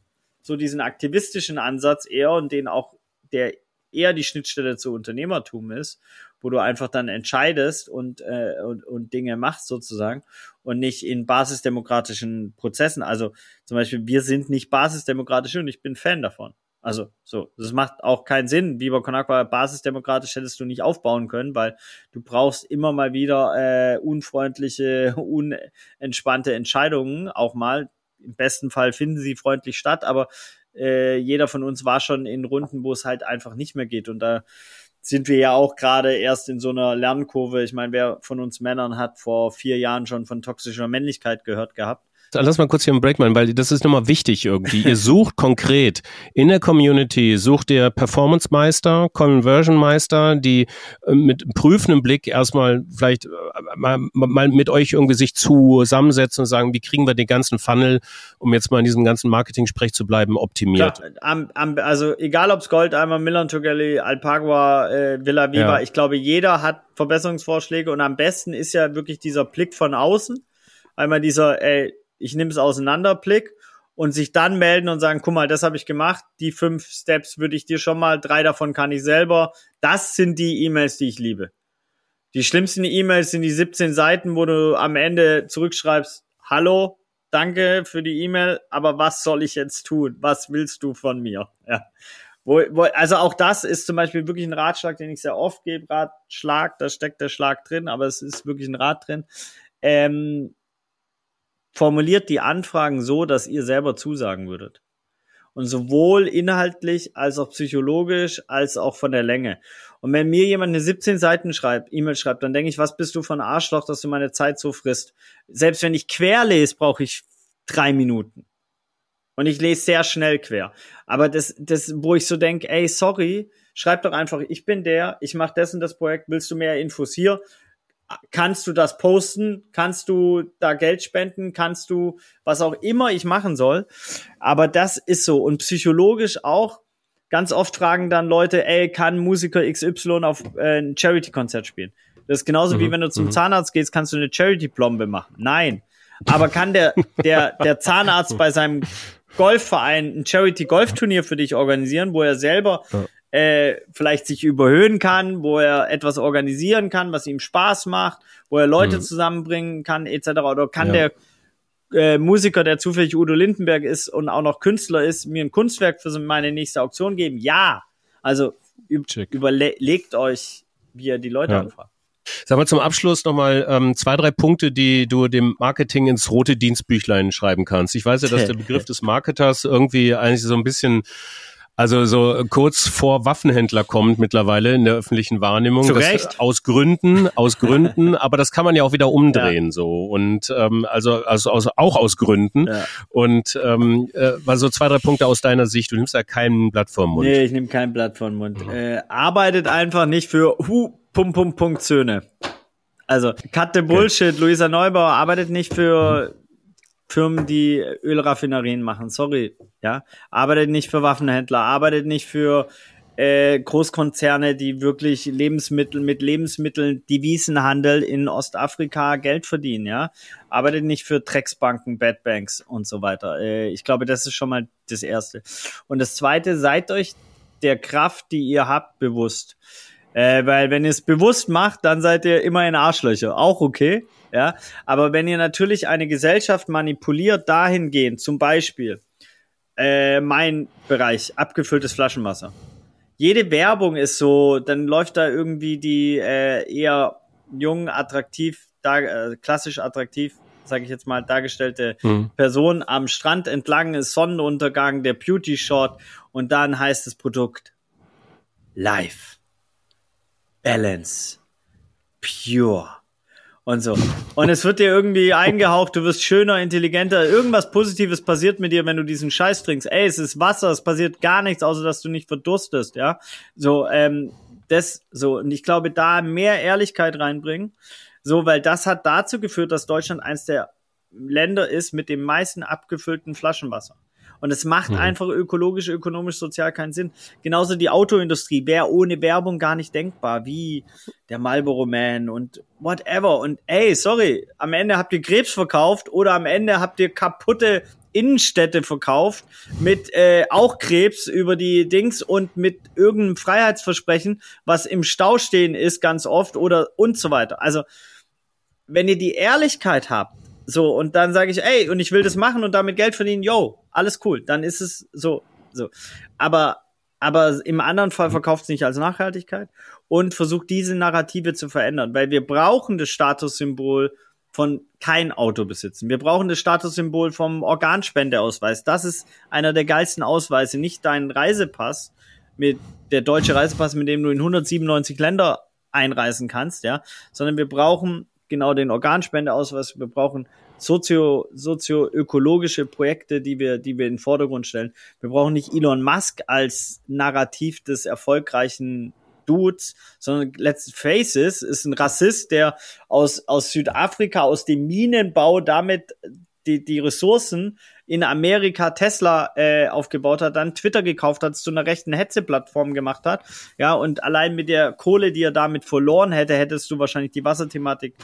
so diesen aktivistischen Ansatz eher und den auch, der eher die Schnittstelle zu Unternehmertum ist wo du einfach dann entscheidest und, äh, und, und Dinge machst sozusagen und nicht in basisdemokratischen Prozessen. Also zum Beispiel, wir sind nicht basisdemokratisch und ich bin Fan davon. Also so, das macht auch keinen Sinn. Con Agua basisdemokratisch hättest du nicht aufbauen können, weil du brauchst immer mal wieder äh, unfreundliche, <laughs> unentspannte Entscheidungen. Auch mal, im besten Fall finden sie freundlich statt, aber äh, jeder von uns war schon in Runden, wo es halt einfach nicht mehr geht. Und da sind wir ja auch gerade erst in so einer Lernkurve. Ich meine, wer von uns Männern hat vor vier Jahren schon von toxischer Männlichkeit gehört gehabt?
Lass mal kurz hier einen Break machen, weil das ist nochmal wichtig irgendwie. Ihr <laughs> sucht konkret in der Community, sucht ihr Performance-Meister, Conversion-Meister, die äh, mit prüfendem Blick erstmal vielleicht äh, mal, mal mit euch irgendwie sich zusammensetzen und sagen, wie kriegen wir den ganzen Funnel, um jetzt mal in diesem ganzen Marketing-Sprech zu bleiben, optimiert.
Klar, also egal ob es Gold, einmal Milan Togelli, Alpagua, äh, Villa Viva, ja. ich glaube, jeder hat Verbesserungsvorschläge und am besten ist ja wirklich dieser Blick von außen. Einmal dieser, ey, ich nehme es auseinander Blick und sich dann melden und sagen, guck mal, das habe ich gemacht, die fünf Steps würde ich dir schon mal, drei davon kann ich selber. Das sind die E-Mails, die ich liebe. Die schlimmsten E-Mails sind die 17 Seiten, wo du am Ende zurückschreibst, hallo, danke für die E-Mail, aber was soll ich jetzt tun? Was willst du von mir? Ja. Wo, wo, also auch das ist zum Beispiel wirklich ein Ratschlag, den ich sehr oft gebe. Ratschlag, da steckt der Schlag drin, aber es ist wirklich ein Rat drin. Ähm, formuliert die Anfragen so, dass ihr selber zusagen würdet. Und sowohl inhaltlich als auch psychologisch als auch von der Länge. Und wenn mir jemand eine 17 Seiten schreibt, E-Mail schreibt, dann denke ich, was bist du von Arschloch, dass du meine Zeit so frisst? Selbst wenn ich quer lese, brauche ich drei Minuten. Und ich lese sehr schnell quer. Aber das, das, wo ich so denke, ey, sorry, schreib doch einfach, ich bin der, ich mache das und das Projekt, willst du mehr Infos hier? Kannst du das posten? Kannst du da Geld spenden? Kannst du, was auch immer ich machen soll? Aber das ist so. Und psychologisch auch, ganz oft fragen dann Leute, ey, kann Musiker XY auf äh, ein Charity-Konzert spielen? Das ist genauso mhm. wie wenn du zum mhm. Zahnarzt gehst, kannst du eine Charity-Plombe machen. Nein. Aber kann der, der, der Zahnarzt bei seinem Golfverein ein Charity-Golfturnier für dich organisieren, wo er selber. Äh, vielleicht sich überhöhen kann, wo er etwas organisieren kann, was ihm Spaß macht, wo er Leute mhm. zusammenbringen kann, etc. Oder kann ja. der äh, Musiker, der zufällig Udo Lindenberg ist und auch noch Künstler ist, mir ein Kunstwerk für meine nächste Auktion geben? Ja. Also überlegt euch, wie ihr die Leute ja. anfragt.
Sag mal zum Abschluss nochmal ähm, zwei, drei Punkte, die du dem Marketing ins rote Dienstbüchlein schreiben kannst. Ich weiß ja, dass <laughs> der Begriff des Marketers irgendwie eigentlich so ein bisschen also so kurz vor Waffenhändler kommt mittlerweile in der öffentlichen Wahrnehmung.
Zu Recht.
Aus Gründen, aus Gründen, <laughs> aber das kann man ja auch wieder umdrehen ja. so und ähm, also also aus, auch aus Gründen ja. und ähm, äh, war so zwei drei Punkte aus deiner Sicht. Du nimmst ja kein Blatt vom Mund.
Nee, ich nehme kein Blatt vom Mund. Mhm. Äh, arbeitet einfach nicht für Hu Pum Pum Punkt Söhne. Also cut the Bullshit. Okay. Luisa Neubauer arbeitet nicht für Firmen, die Ölraffinerien machen. Sorry, ja. Arbeitet nicht für Waffenhändler, arbeitet nicht für äh, Großkonzerne, die wirklich Lebensmittel mit Lebensmitteln, Devisenhandel in Ostafrika Geld verdienen, ja. Arbeitet nicht für Drecksbanken, Bad Banks und so weiter. Äh, ich glaube, das ist schon mal das Erste. Und das Zweite, seid euch der Kraft, die ihr habt, bewusst. Äh, weil wenn ihr es bewusst macht, dann seid ihr immer in Arschlöcher. Auch okay. Ja. Aber wenn ihr natürlich eine Gesellschaft manipuliert dahingehend, zum Beispiel äh, mein Bereich, abgefülltes Flaschenwasser. Jede Werbung ist so, dann läuft da irgendwie die äh, eher jung, attraktiv, da, äh, klassisch attraktiv, sage ich jetzt mal, dargestellte hm. Person am Strand entlang ist Sonnenuntergang, der Beauty Shot und dann heißt das Produkt Live Balance, Pure und so. Und es wird dir irgendwie eingehaucht, du wirst schöner, intelligenter, irgendwas Positives passiert mit dir, wenn du diesen Scheiß trinkst. Ey, es ist Wasser, es passiert gar nichts, außer dass du nicht verdurstest, ja. So, ähm, das, so, und ich glaube, da mehr Ehrlichkeit reinbringen, so, weil das hat dazu geführt, dass Deutschland eins der Länder ist mit dem meisten abgefüllten Flaschenwasser. Und es macht mhm. einfach ökologisch, ökonomisch, sozial keinen Sinn. Genauso die Autoindustrie wäre ohne Werbung gar nicht denkbar, wie der Marlboro Man und whatever. Und ey, sorry, am Ende habt ihr Krebs verkauft oder am Ende habt ihr kaputte Innenstädte verkauft mit äh, auch Krebs über die Dings und mit irgendeinem Freiheitsversprechen, was im Stau stehen ist ganz oft oder und so weiter. Also wenn ihr die Ehrlichkeit habt, so, und dann sage ich, ey, und ich will das machen und damit Geld verdienen, yo, alles cool. Dann ist es so, so. Aber, aber im anderen Fall verkauft es nicht als Nachhaltigkeit und versucht diese Narrative zu verändern, weil wir brauchen das Statussymbol von kein Auto besitzen. Wir brauchen das Statussymbol vom Organspendeausweis. Das ist einer der geilsten Ausweise, nicht dein Reisepass, mit der deutsche Reisepass, mit dem du in 197 Länder einreisen kannst, ja, sondern wir brauchen genau den Organspendeausweis. Wir brauchen sozio, sozio-ökologische Projekte, die wir, die wir in den Vordergrund stellen. Wir brauchen nicht Elon Musk als Narrativ des erfolgreichen Dudes, sondern let's face it, ist ein Rassist, der aus, aus Südafrika, aus dem Minenbau damit die, die Ressourcen in Amerika Tesla äh, aufgebaut hat, dann Twitter gekauft hat, zu einer rechten Hetze-Plattform gemacht hat. Ja, und allein mit der Kohle, die er damit verloren hätte, hättest du wahrscheinlich die Wasserthematik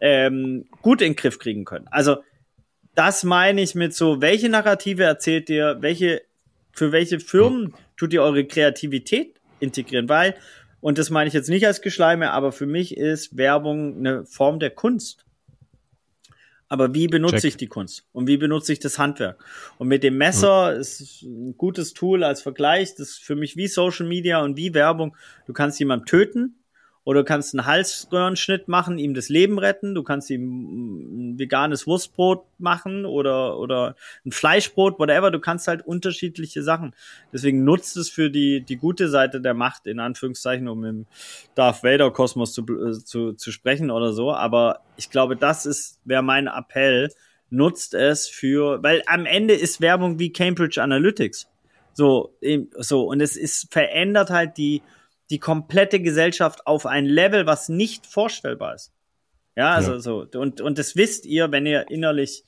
ähm, gut in den Griff kriegen können. Also, das meine ich mit so, welche Narrative erzählt ihr, welche, für welche Firmen tut ihr eure Kreativität integrieren? Weil, und das meine ich jetzt nicht als Geschleime, aber für mich ist Werbung eine Form der Kunst. Aber wie benutze Check. ich die Kunst? Und wie benutze ich das Handwerk? Und mit dem Messer hm. ist ein gutes Tool als Vergleich. Das ist für mich wie Social Media und wie Werbung. Du kannst jemanden töten oder du kannst einen Halsröhrenschnitt machen, ihm das Leben retten. Du kannst ihm ein veganes Wurstbrot machen oder, oder ein Fleischbrot, whatever. Du kannst halt unterschiedliche Sachen. Deswegen nutzt es für die, die gute Seite der Macht, in Anführungszeichen, um im Darth Vader Kosmos zu, äh, zu, zu sprechen oder so. Aber ich glaube, das ist, wäre mein Appell. Nutzt es für, weil am Ende ist Werbung wie Cambridge Analytics. So, so, und es ist, verändert halt die, die komplette Gesellschaft auf ein Level, was nicht vorstellbar ist. Ja, also ja. so. Und, und das wisst ihr, wenn ihr innerlich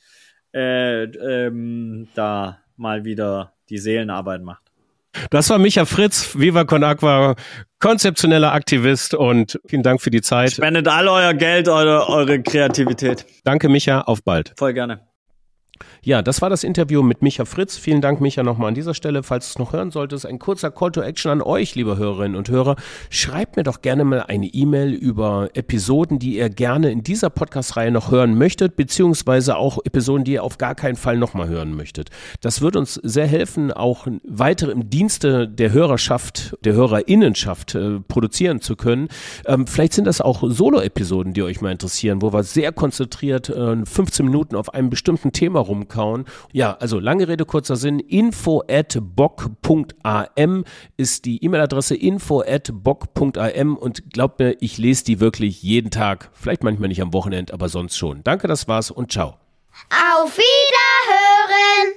äh, ähm, da mal wieder die Seelenarbeit macht.
Das war Micha Fritz, Viva Con Aqua, konzeptioneller Aktivist und vielen Dank für die Zeit.
Spendet all euer Geld, eure, eure Kreativität.
Danke, Micha, auf bald.
Voll gerne.
Ja, das war das Interview mit Micha Fritz. Vielen Dank, Micha, nochmal an dieser Stelle. Falls du es noch hören solltest, ein kurzer Call to Action an euch, liebe Hörerinnen und Hörer. Schreibt mir doch gerne mal eine E-Mail über Episoden, die ihr gerne in dieser Podcast-Reihe noch hören möchtet, beziehungsweise auch Episoden, die ihr auf gar keinen Fall nochmal hören möchtet. Das wird uns sehr helfen, auch weitere im Dienste der Hörerschaft, der Hörerinnenschaft äh, produzieren zu können. Ähm, vielleicht sind das auch Solo-Episoden, die euch mal interessieren, wo wir sehr konzentriert äh, 15 Minuten auf einem bestimmten Thema rumkauen. Ja, also lange Rede, kurzer Sinn. Info at bock.am ist die E-Mail-Adresse info at bock.am und glaubt mir, ich lese die wirklich jeden Tag. Vielleicht manchmal nicht am Wochenende, aber sonst schon. Danke, das war's und ciao.
Auf Wiederhören!